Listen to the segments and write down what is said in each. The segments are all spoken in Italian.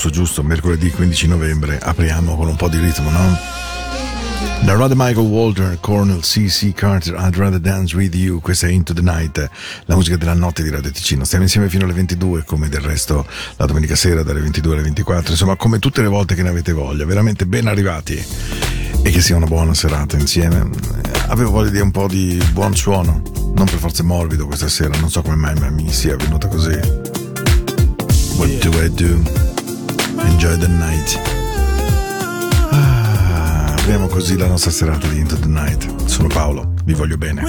giusto giusto, mercoledì 15 novembre apriamo con un po' di ritmo, no? Da Rod Michael Walter, Cornell C.C. Carter, I'd Rather Dance With You, questa è Into the Night, la musica della notte di Radio Ticino. Stiamo insieme fino alle 22, come del resto la domenica sera dalle 22 alle 24, insomma come tutte le volte che ne avete voglia, veramente ben arrivati e che sia una buona serata insieme. Avevo voglia di un po' di buon suono, non per forza morbido questa sera, non so come mai ma mi sia venuta così. What do I do? Enjoy the night. Ah, apriamo così la nostra serata di Into the Night. Sono Paolo, vi voglio bene.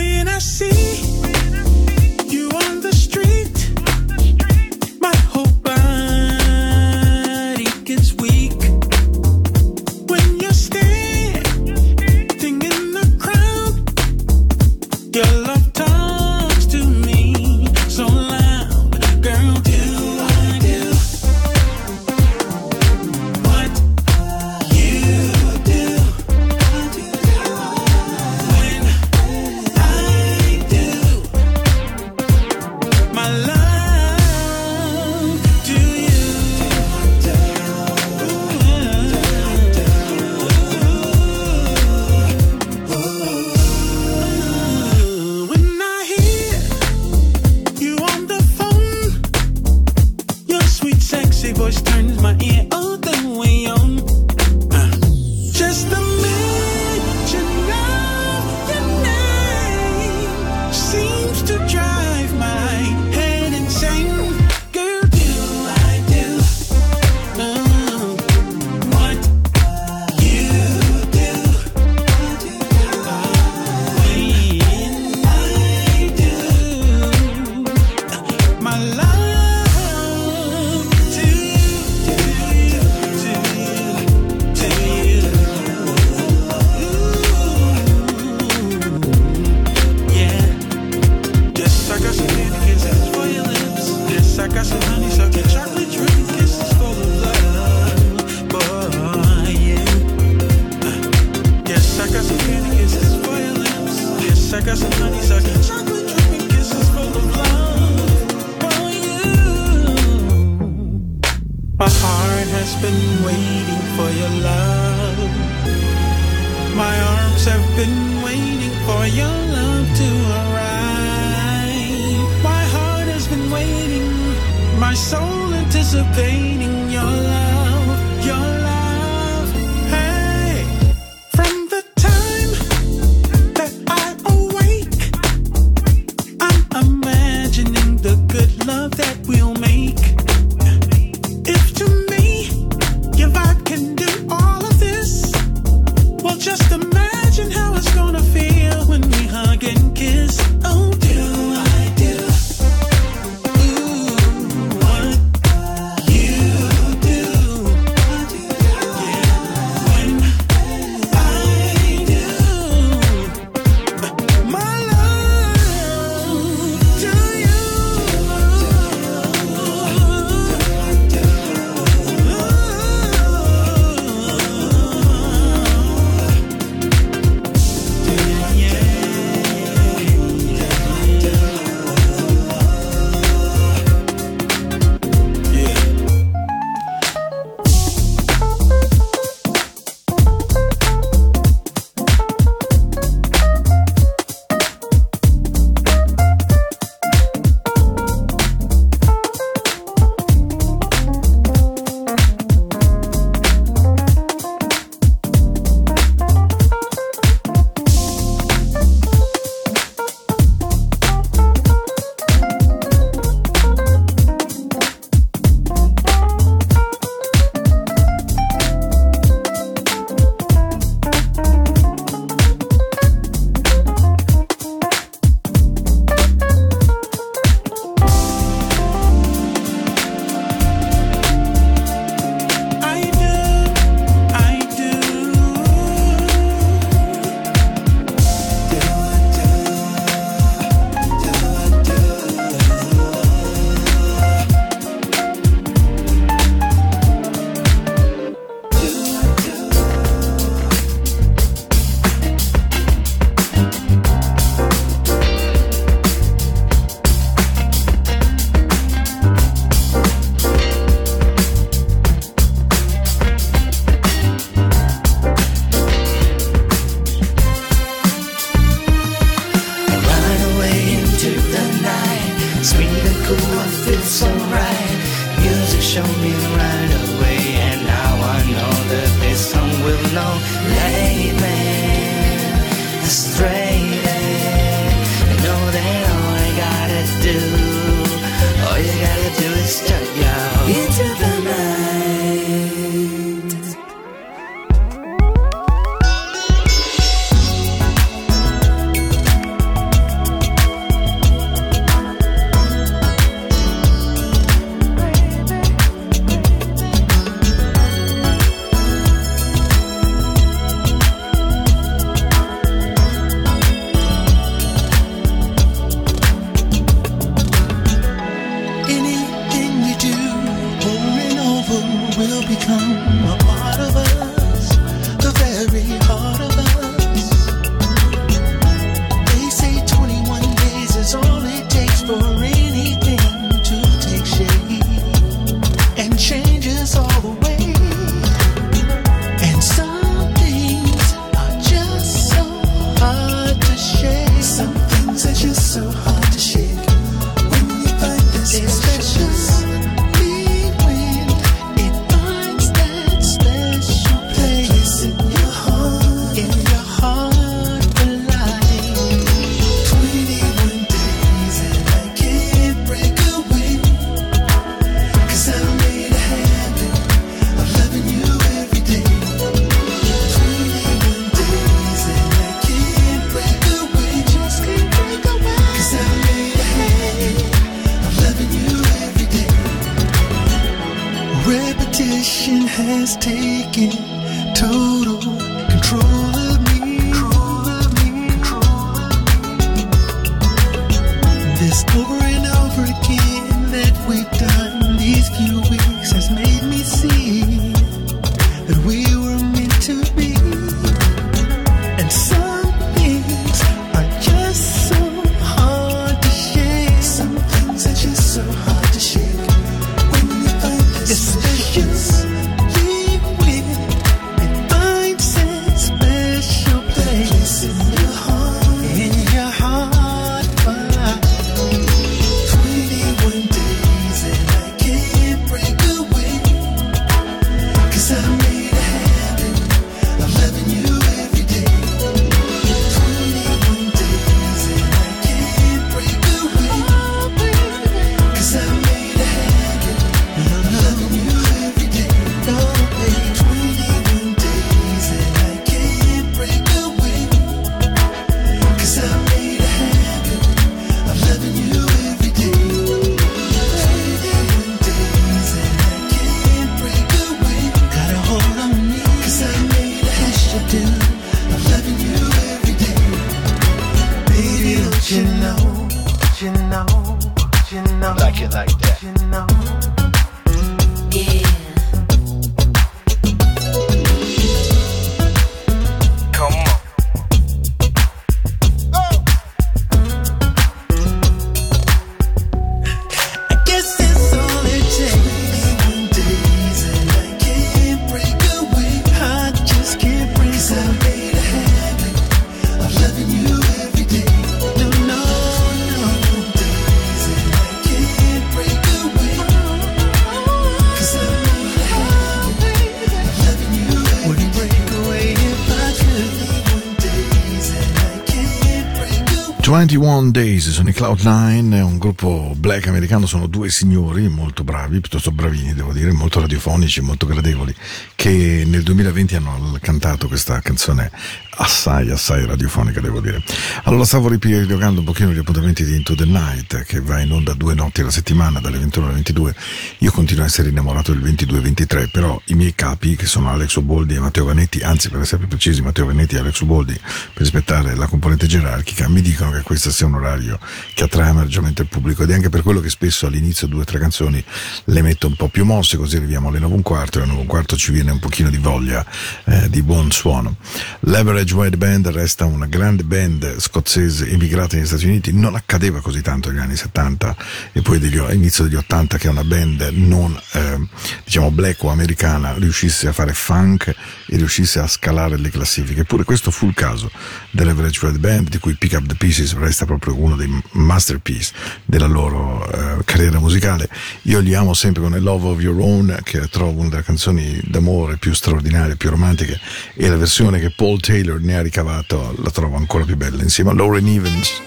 21 Days sono i Cloud9, è un gruppo black americano, sono due signori molto bravi, piuttosto bravini devo dire, molto radiofonici, molto gradevoli, che nel 2020 hanno cantato questa canzone assai, assai radiofonica, devo dire. Allora stavo ripiegando un pochino gli appuntamenti di Into the Night, che va in onda due notti alla settimana, dalle 21 alle 22. Io continuo a essere innamorato del 22-23, però i miei capi, che sono Alex Oboldi e Matteo Vanetti, anzi per essere più precisi, Matteo Vanetti e Alex Oboldi, per rispettare la componente gerarchica, mi dicono che questo sia un orario che attrae maggiormente il pubblico ed è anche per quello che spesso all'inizio due o tre canzoni le metto un po' più mosse, così arriviamo alle 9 un quarto e alle 9 un quarto ci viene un pochino di voglia eh, di buon suono. Leverage Wide Band resta una grande band scozzese emigrata negli Stati Uniti, non accadeva così tanto negli anni 70 e poi degli, all'inizio degli 80 che una band non eh, diciamo black o americana riuscisse a fare funk e riuscisse a scalare le classifiche. Eppure questo fu il caso dell'Average Red Band di cui Pick Up the Pieces resta proprio uno dei masterpiece della loro eh, carriera musicale. Io li amo sempre con il Love of Your Own che trovo una delle canzoni d'amore più straordinarie, più romantiche e la versione che Paul Taylor ne ha ricavato la trovo ancora più bella insieme a Lauren Evans.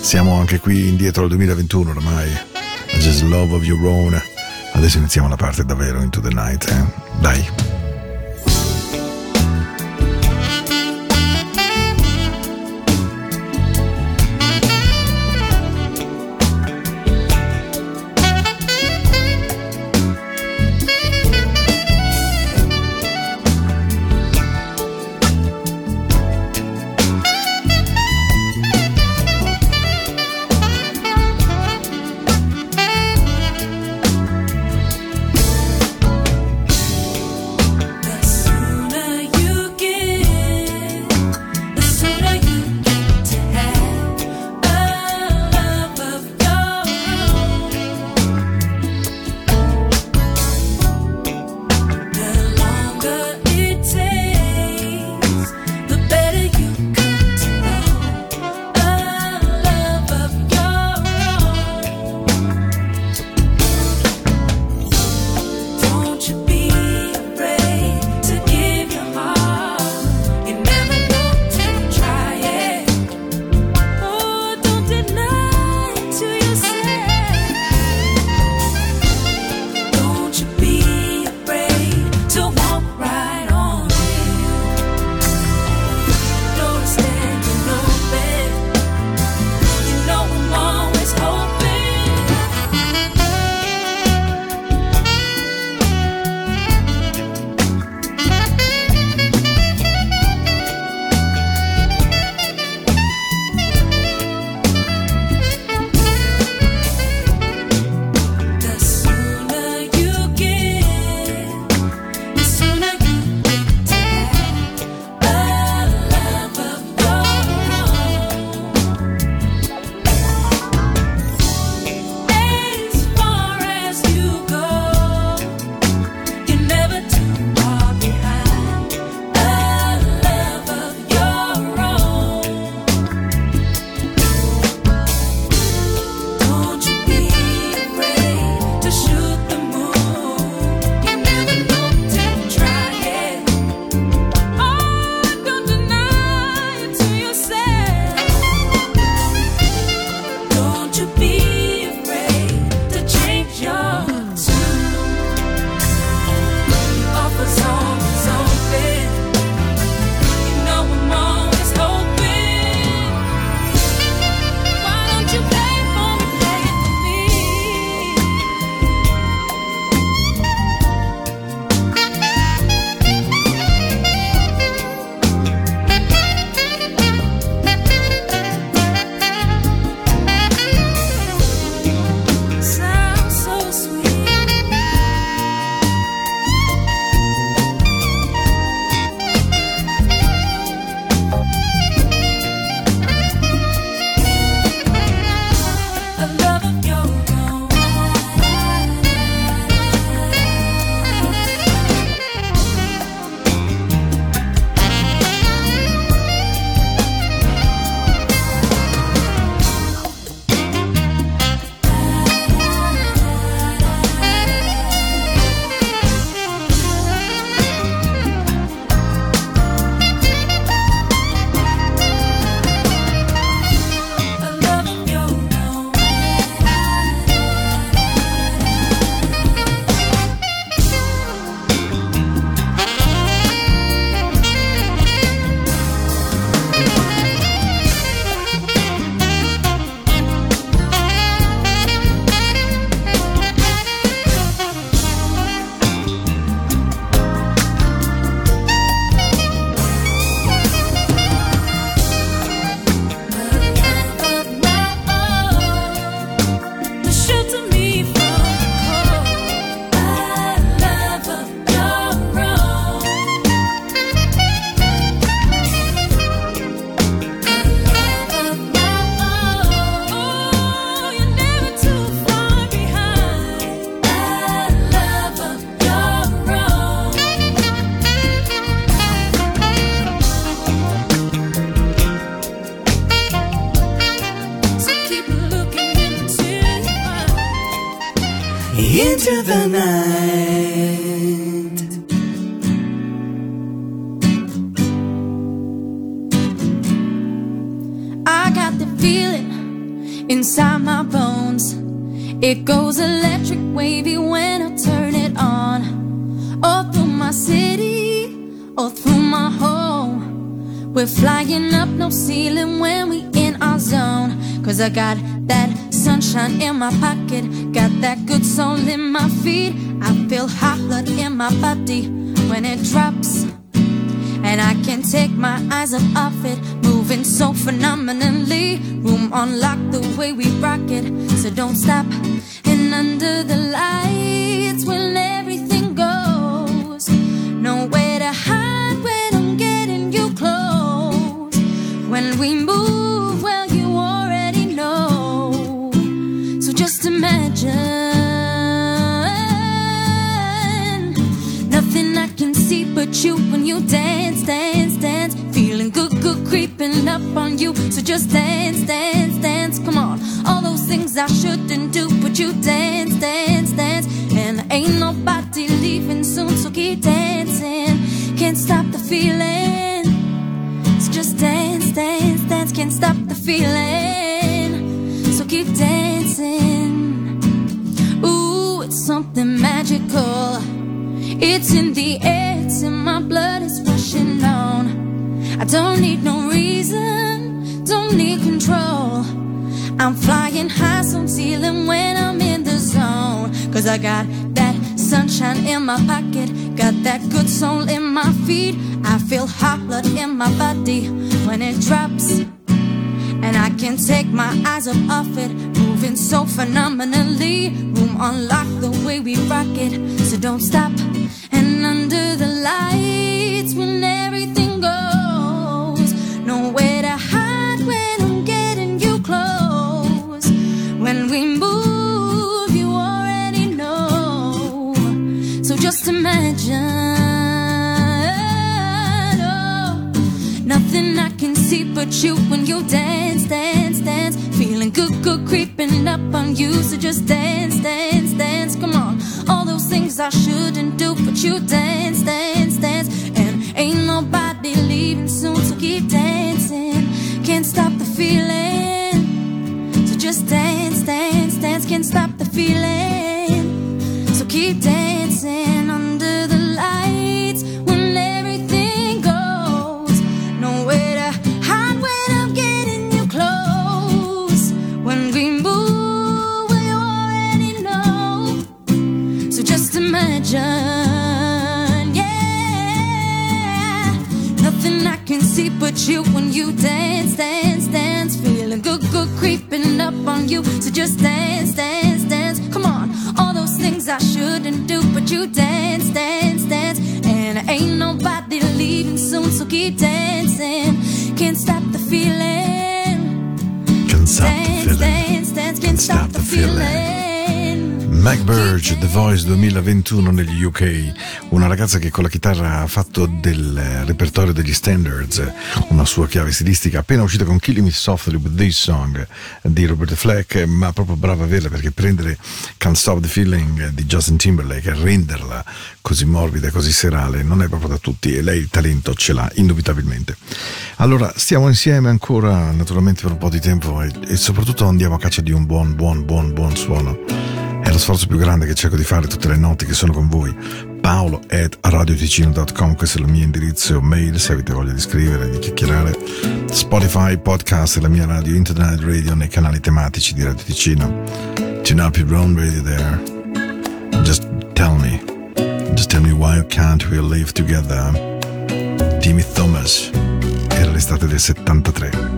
Siamo anche qui indietro al 2021 ormai. Just Love of Your Own. Adesso iniziamo la parte davvero into the night, eh? Dai. I it inside my bones. It goes electric wavy when I turn it on. All through my city, all through my home. We're flying up no ceiling when we in our zone. Cause I got that sunshine in my pocket, got that good soul in my feet. I feel hot blood in my body when it drops. And I can't take my eyes off it, moving so phenomenally. Room on lock the way we rock it, so don't stop. And under the lights, when everything goes, nowhere to hide when I'm getting you close. When we move, well, you already know. So just imagine nothing I can see but you when you dance, dance, creeping up on you. So just dance, dance, dance. Come on, all those things I shouldn't do, but you dance, dance, dance. And ain't nobody leaving soon, so keep dancing. Can't stop the feeling. So just dance, dance, dance. Can't stop the feeling. So keep dancing. Ooh, it's something magical. It's in the air, it's in my blood, it's rushing on. I don't need no reason, don't need control. I'm flying high, some ceiling when I'm in the zone. Cause I got that sunshine in my pocket, got that good soul in my feet. I feel hot blood in my body when it drops. And I can't take my eyes up off it, moving so phenomenally. Room on lock the way we rock it, so don't stop. And under the lights, when everything but you when you dance, dance, dance. Feeling good, good, creeping up on you. So just dance, dance, dance. Come on. All those things I shouldn't do, but you dance, dance, dance. And ain't nobody leaving soon, so keep dancing. Can't stop the feeling. So just dance, dance, dance. Can't stop the feeling. So keep dancing but you when you dance, dance, dance. Feeling good, good, creeping up on you. So just dance, dance, dance. Come on, all those things I shouldn't do, but you dance, dance, dance. And ain't nobody leaving soon, so keep dancing. Can't stop the feeling. Can't stop the Dance, feeling. dance, dance, can't stop the feeling. Mac Burge, The Voice 2021 negli UK, una ragazza che con la chitarra ha fatto del eh, repertorio degli standards una sua chiave stilistica, appena uscita con Killing Me Softly with This Song di Robert Fleck, ma proprio brava a averla perché prendere Can't Stop the Feeling di Justin Timberlake e renderla così morbida e così serale non è proprio da tutti e lei il talento ce l'ha indubitabilmente. Allora, stiamo insieme ancora naturalmente per un po' di tempo e, e soprattutto andiamo a caccia di un buon, buon, buon, buon suono. Sforzo più grande che cerco di fare tutte le notti che sono con voi. Paolo at radioticino.com, questo è il mio indirizzo mail se avete voglia di scrivere, di chiacchierare. Spotify, podcast la mia radio internet radio nei canali tematici di Radio Ticino. Tune up your own radio there. Just tell me, just tell me why can't we live together? Timmy Thomas, era l'estate del 73.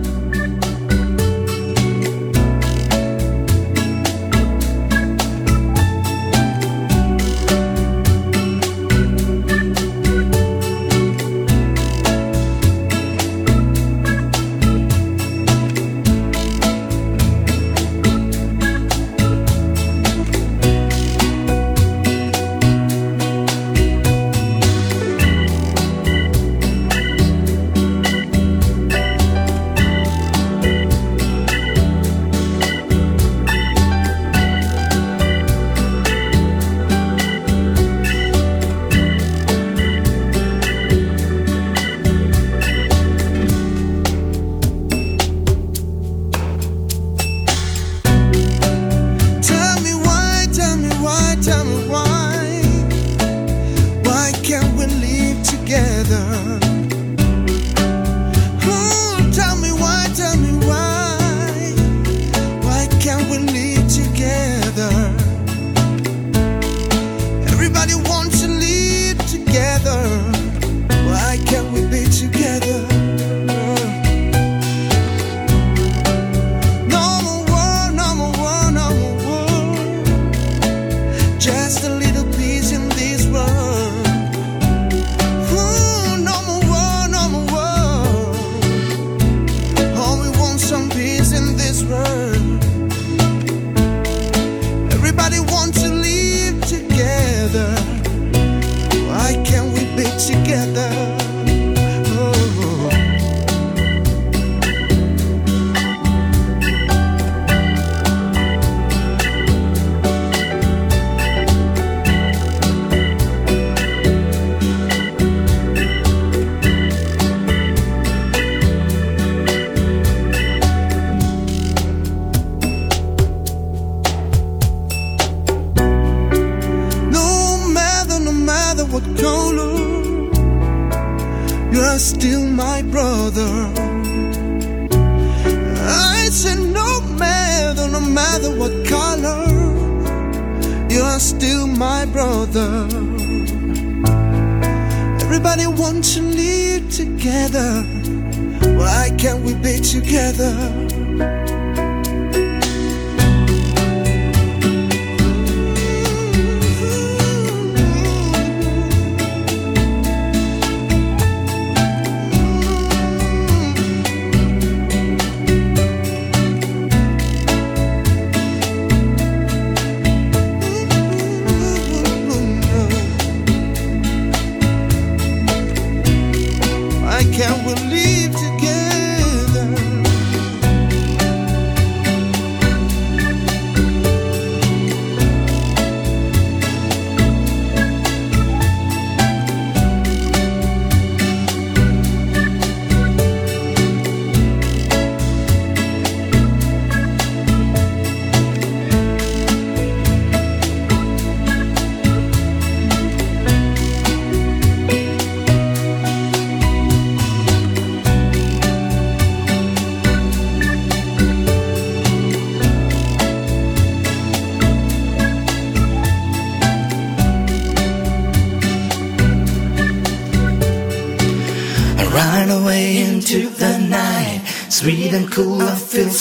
just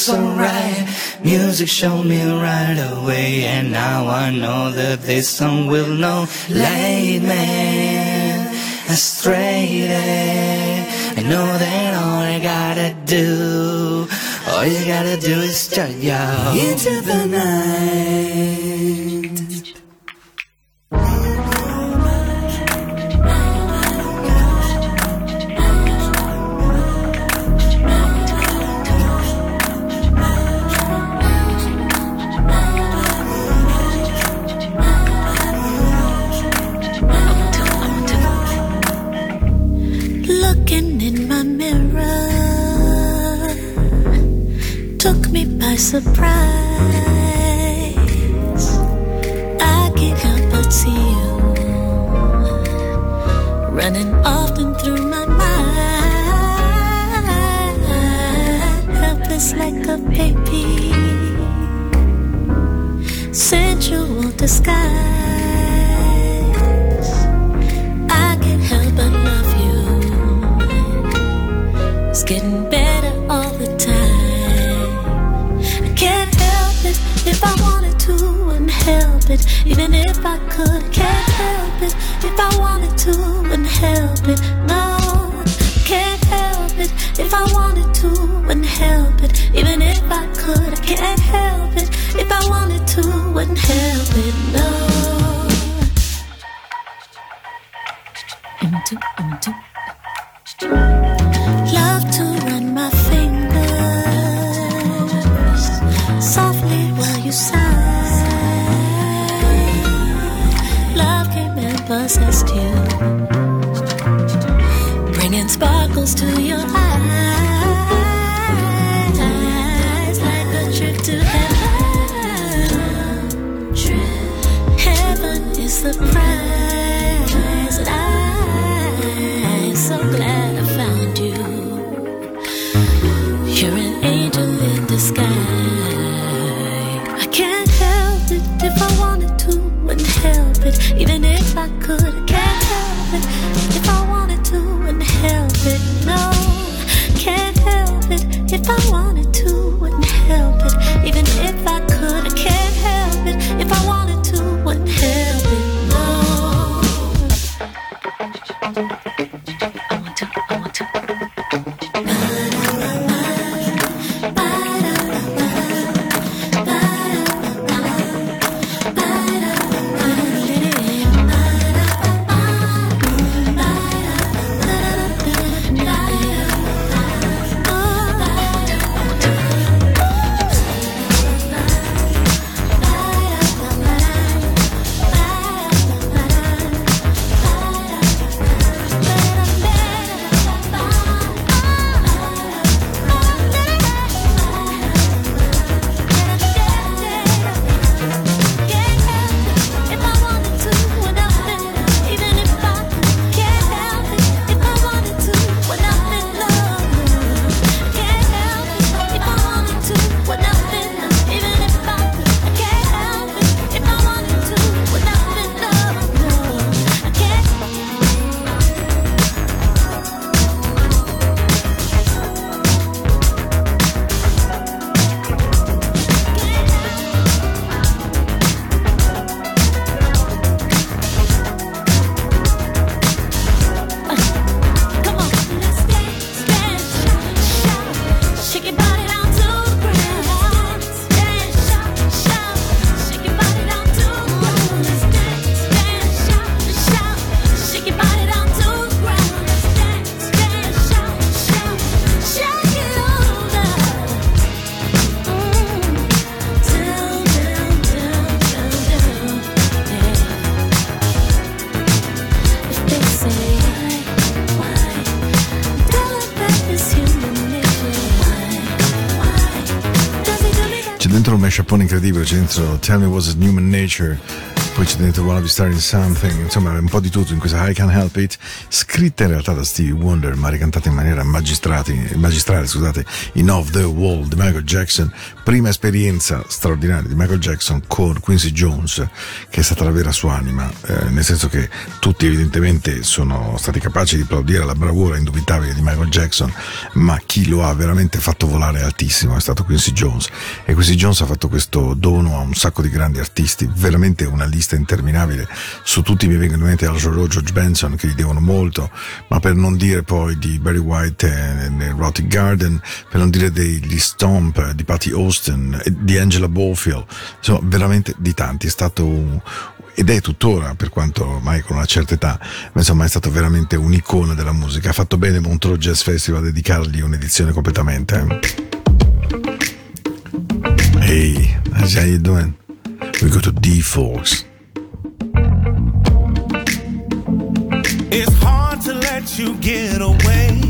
So right. Music showed me right away, and now I know that this song will know. Late man, astray. I know that all I gotta do, all you gotta do is turn your into the night. By surprise. I can't help but see you running often through my mind, helpless like a baby, sensual disguise. Help it. Even if I could, can't help it. If I wanted to, wouldn't help it. No, can't help it. If I wanted to, wouldn't help it. Even if I could, can't help it. If I wanted to, wouldn't help it. No. Mashupone incredibile, c'è dentro Tell Me Was It Human Nature, poi c'è dentro Wanna Be Starting Something, insomma un po' di tutto in questa I Can't Help It, scritta in realtà da Stevie Wonder ma ricantata in maniera magistrale scusate, in Off the Wall di Michael Jackson, prima esperienza straordinaria di Michael Jackson con Quincy Jones che è stata la vera sua anima, eh, nel senso che tutti evidentemente sono stati capaci di applaudire la bravura indubitabile di Michael Jackson, ma chi lo ha veramente fatto volare altissimo è stato Quincy Jones. E Quincy Jones ha fatto questo dono a un sacco di grandi artisti, veramente una lista interminabile, su tutti mi vengono in mente Al George Benson che gli devono molto, ma per non dire poi di Barry White e Rotting Garden, per non dire degli Stomp, di Patty Austin, di Angela Bowfield, insomma veramente di tanti, è stato un, ed è tuttora, per quanto ormai con una certa età, ma insomma è stato veramente un'icona della musica. Ha fatto bene Montreux Jazz Festival a dedicargli un'edizione completamente. Eh. Hey, how you doing? We go to D you get away.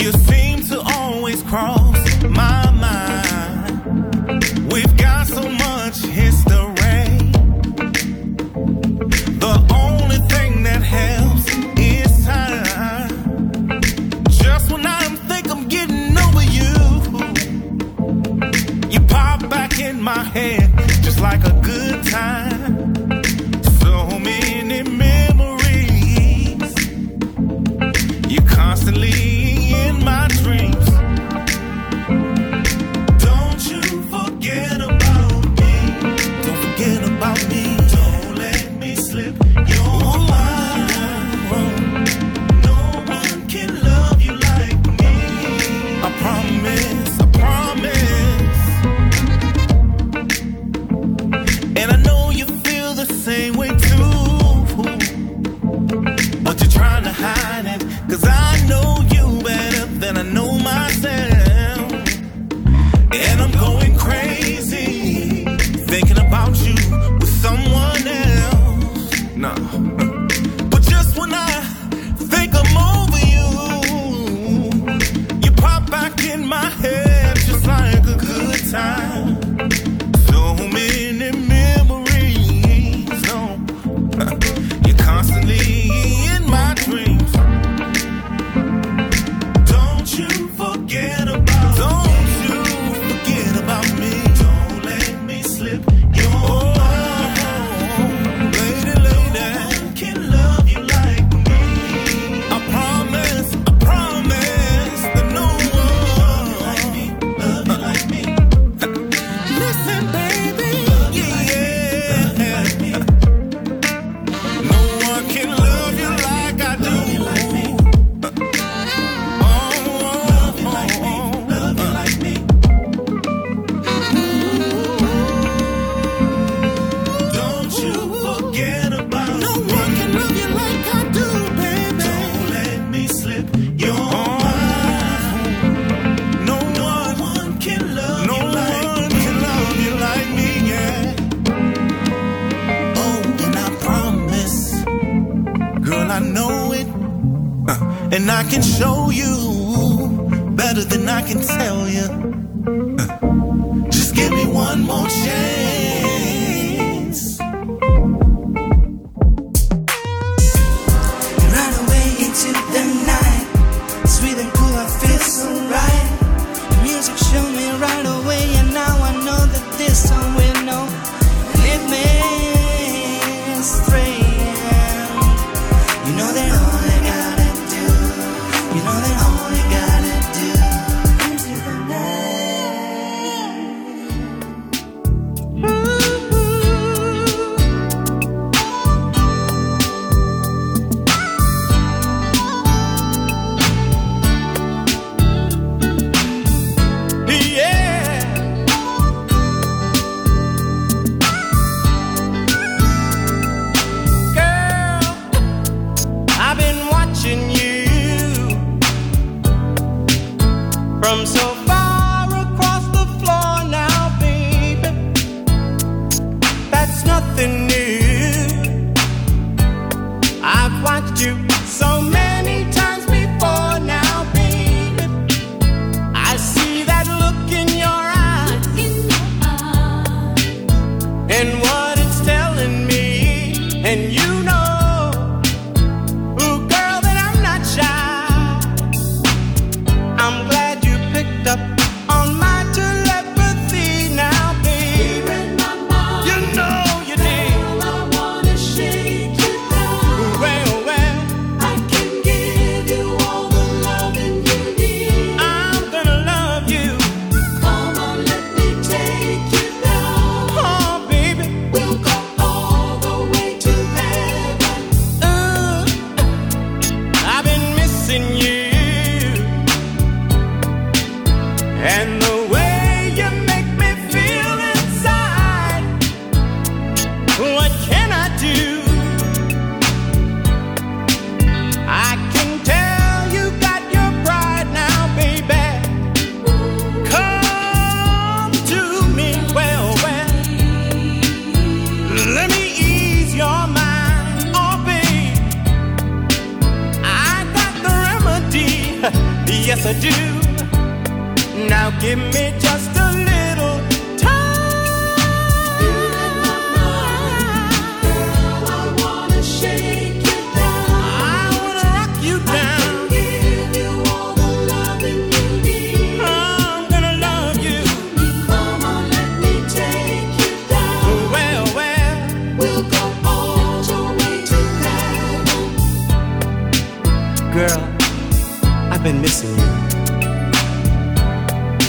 You seem to always cross my mind. We've got so much history. The only thing that helps is time. Just when I think I'm getting over you, you pop back in my head just like a good time. dream. Yes I do. Now give me just a little time. I wanna shake you down. I wanna rock you down. Give you all the loving you need. I'm gonna love you. Come on, let me take you down. Well, well. We'll go all the way to heaven. Girl, I've been missing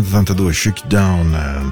1982 Shake Down eh,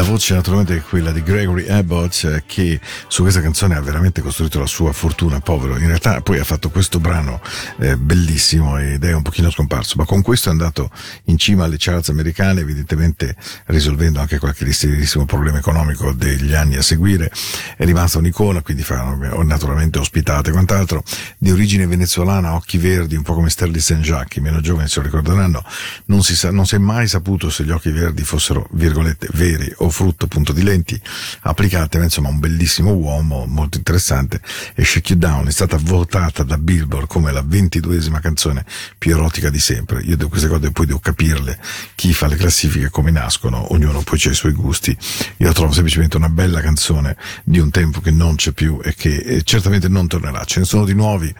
la voce naturalmente è quella di Gregory Abbott eh, che su questa canzone ha veramente costruito la sua fortuna povero. In realtà poi ha fatto questo brano eh, bellissimo ed è un pochino scomparso ma con questo è andato in cima alle charts americane evidentemente risolvendo anche qualche serissimo problema economico degli anni a seguire. È rimasta un'icona quindi fa naturalmente ospitate e quant'altro. Di origine venezuelana occhi verdi un po' come Sterling St. Jacques i meno giovani se lo ricorderanno. Non si, sa, non si è mai saputo se gli occhi verdi fossero virgolette veri o frutto appunto di lenti applicate ma insomma un bellissimo uomo molto interessante. E Shake You Down è stata votata da Billboard come la ventiduesima canzone più erotica di sempre. Io devo queste cose poi devo capirle chi fa le classifiche come nascono ognuno poi ha i suoi gusti. Io trovo semplicemente una bella canzone di un tempo che non c'è più e che eh, certamente non tornerà. Ce ne sono di nuovi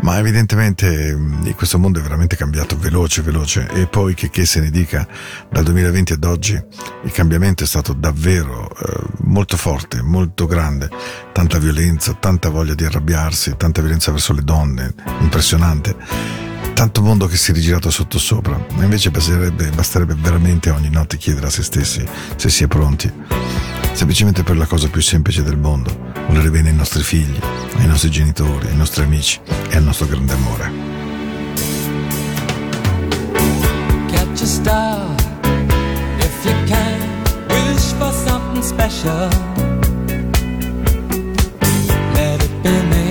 ma evidentemente mh, questo mondo è veramente cambiato veloce veloce. E poi che, che se ne dica dal 2020 ad oggi il cambiamento è stato davvero eh, molto forte molto grande. Tanta violenza tanta voglia di arrabbiarsi tanta violenza verso le donne impressionante. Tanto mondo che si è rigirato sotto sopra. Invece basterebbe, basterebbe veramente ogni notte chiedere a se stessi se si è pronti. Semplicemente per la cosa più semplice del mondo. Volere bene ai nostri figli ai nostri genitori ai nostri amici e al nostro grande amore. Catch a star if you can. Special. Let it be me.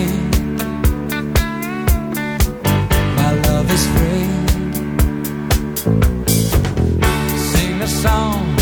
My love is free. Sing a song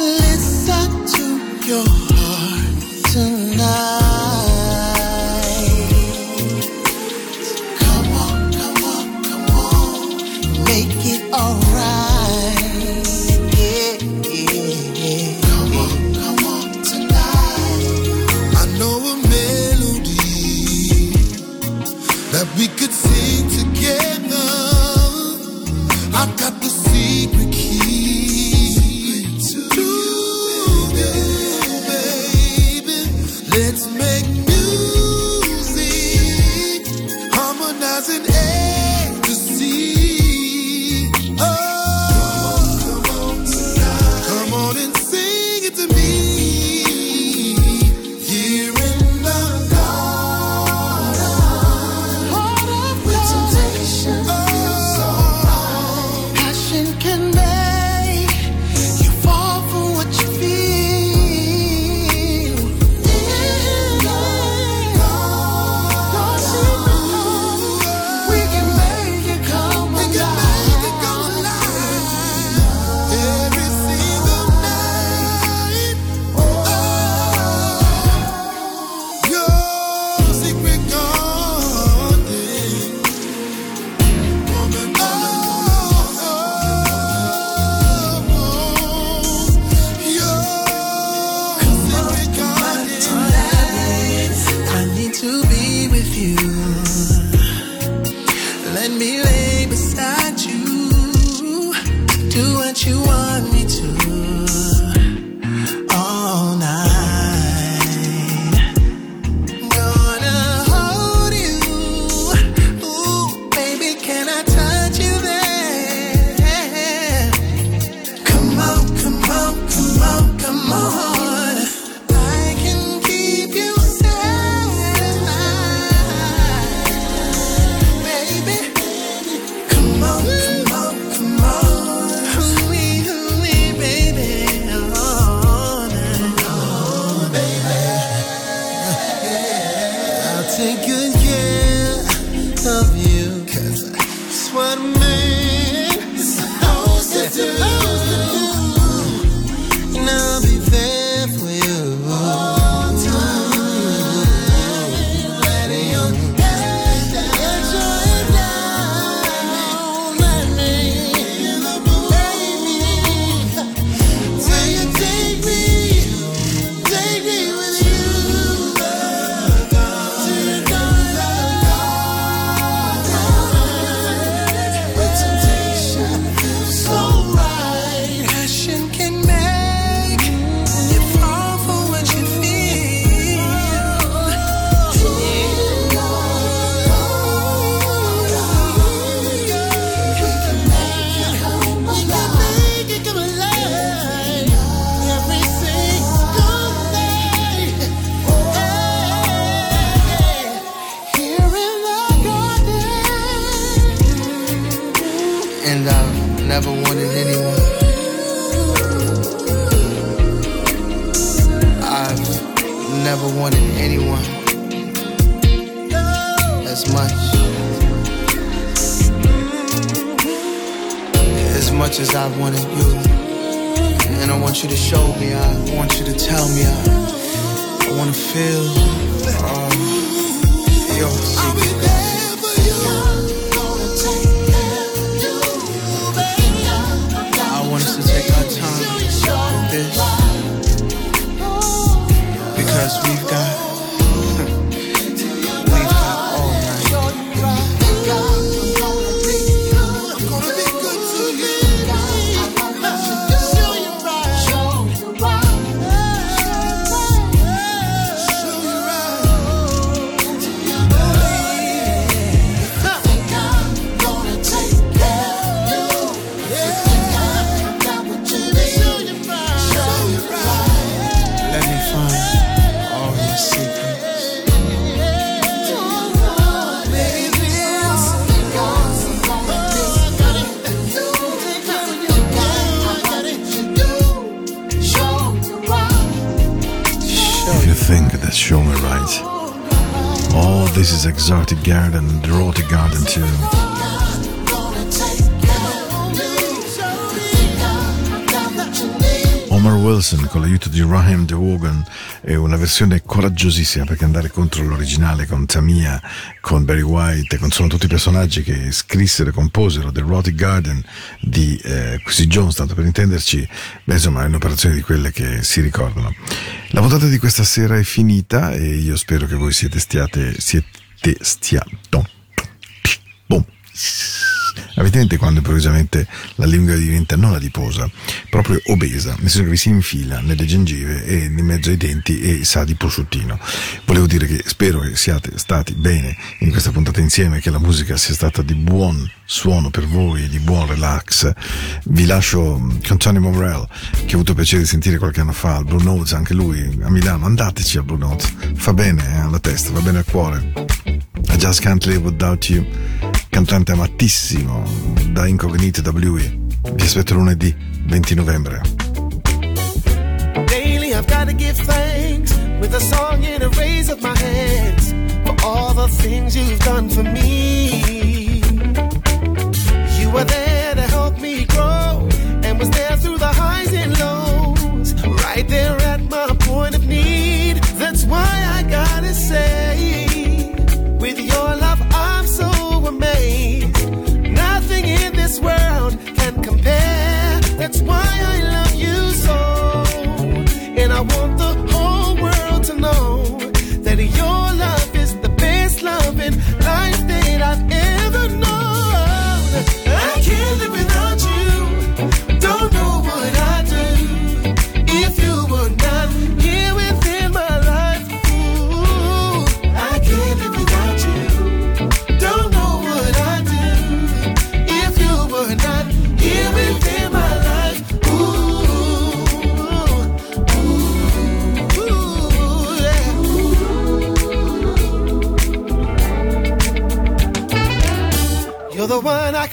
Listen to your heart tonight. You. And I want you to show me, I want you to tell me, I, I want to feel uh, your secret. I Exotic Garden, the Erotic Garden too. Omar Wilson con l'aiuto di Raheem DeWogan è una versione coraggiosissima perché andare contro l'originale con Tamia, con Barry White, con sono tutti i personaggi che scrissero e composero The Erotic Garden di eh, Quincy Jones, tanto per intenderci, beh, insomma è un'operazione di quelle che si ricordano. La puntata di questa sera è finita e io spero che voi siete stiate, siete stiato. Boom. Avete mente quando improvvisamente la lingua diventa non adiposa, proprio obesa, nel senso che vi si infila nelle gengive e in mezzo ai denti e sa di prosciuttino. Volevo dire che spero che siate stati bene in questa puntata insieme, che la musica sia stata di buon suono per voi, di buon relax. Vi lascio mm, con Tony Morell, che ho avuto piacere di sentire qualche anno fa, al Blue Notes, anche lui a Milano. Andateci al Blue Notes, fa bene eh, alla testa, fa bene al cuore. I Just Can't Live Without You, cantante amatissimo da Incognito WE. Vi aspetto lunedì 20 novembre. Daily I've got to give thanks with a song a raise of my hands for all the things you've done for me. You were there to help me grow and was there through the highs and lows, right there at my point of need. That's why I gotta say,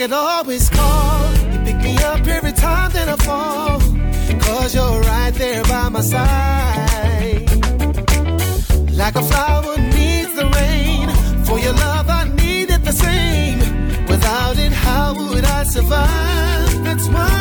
could always call. You pick me up every time that I fall. Cause you're right there by my side. Like a flower needs the rain. For your love, I need it the same. Without it, how would I survive? That's why.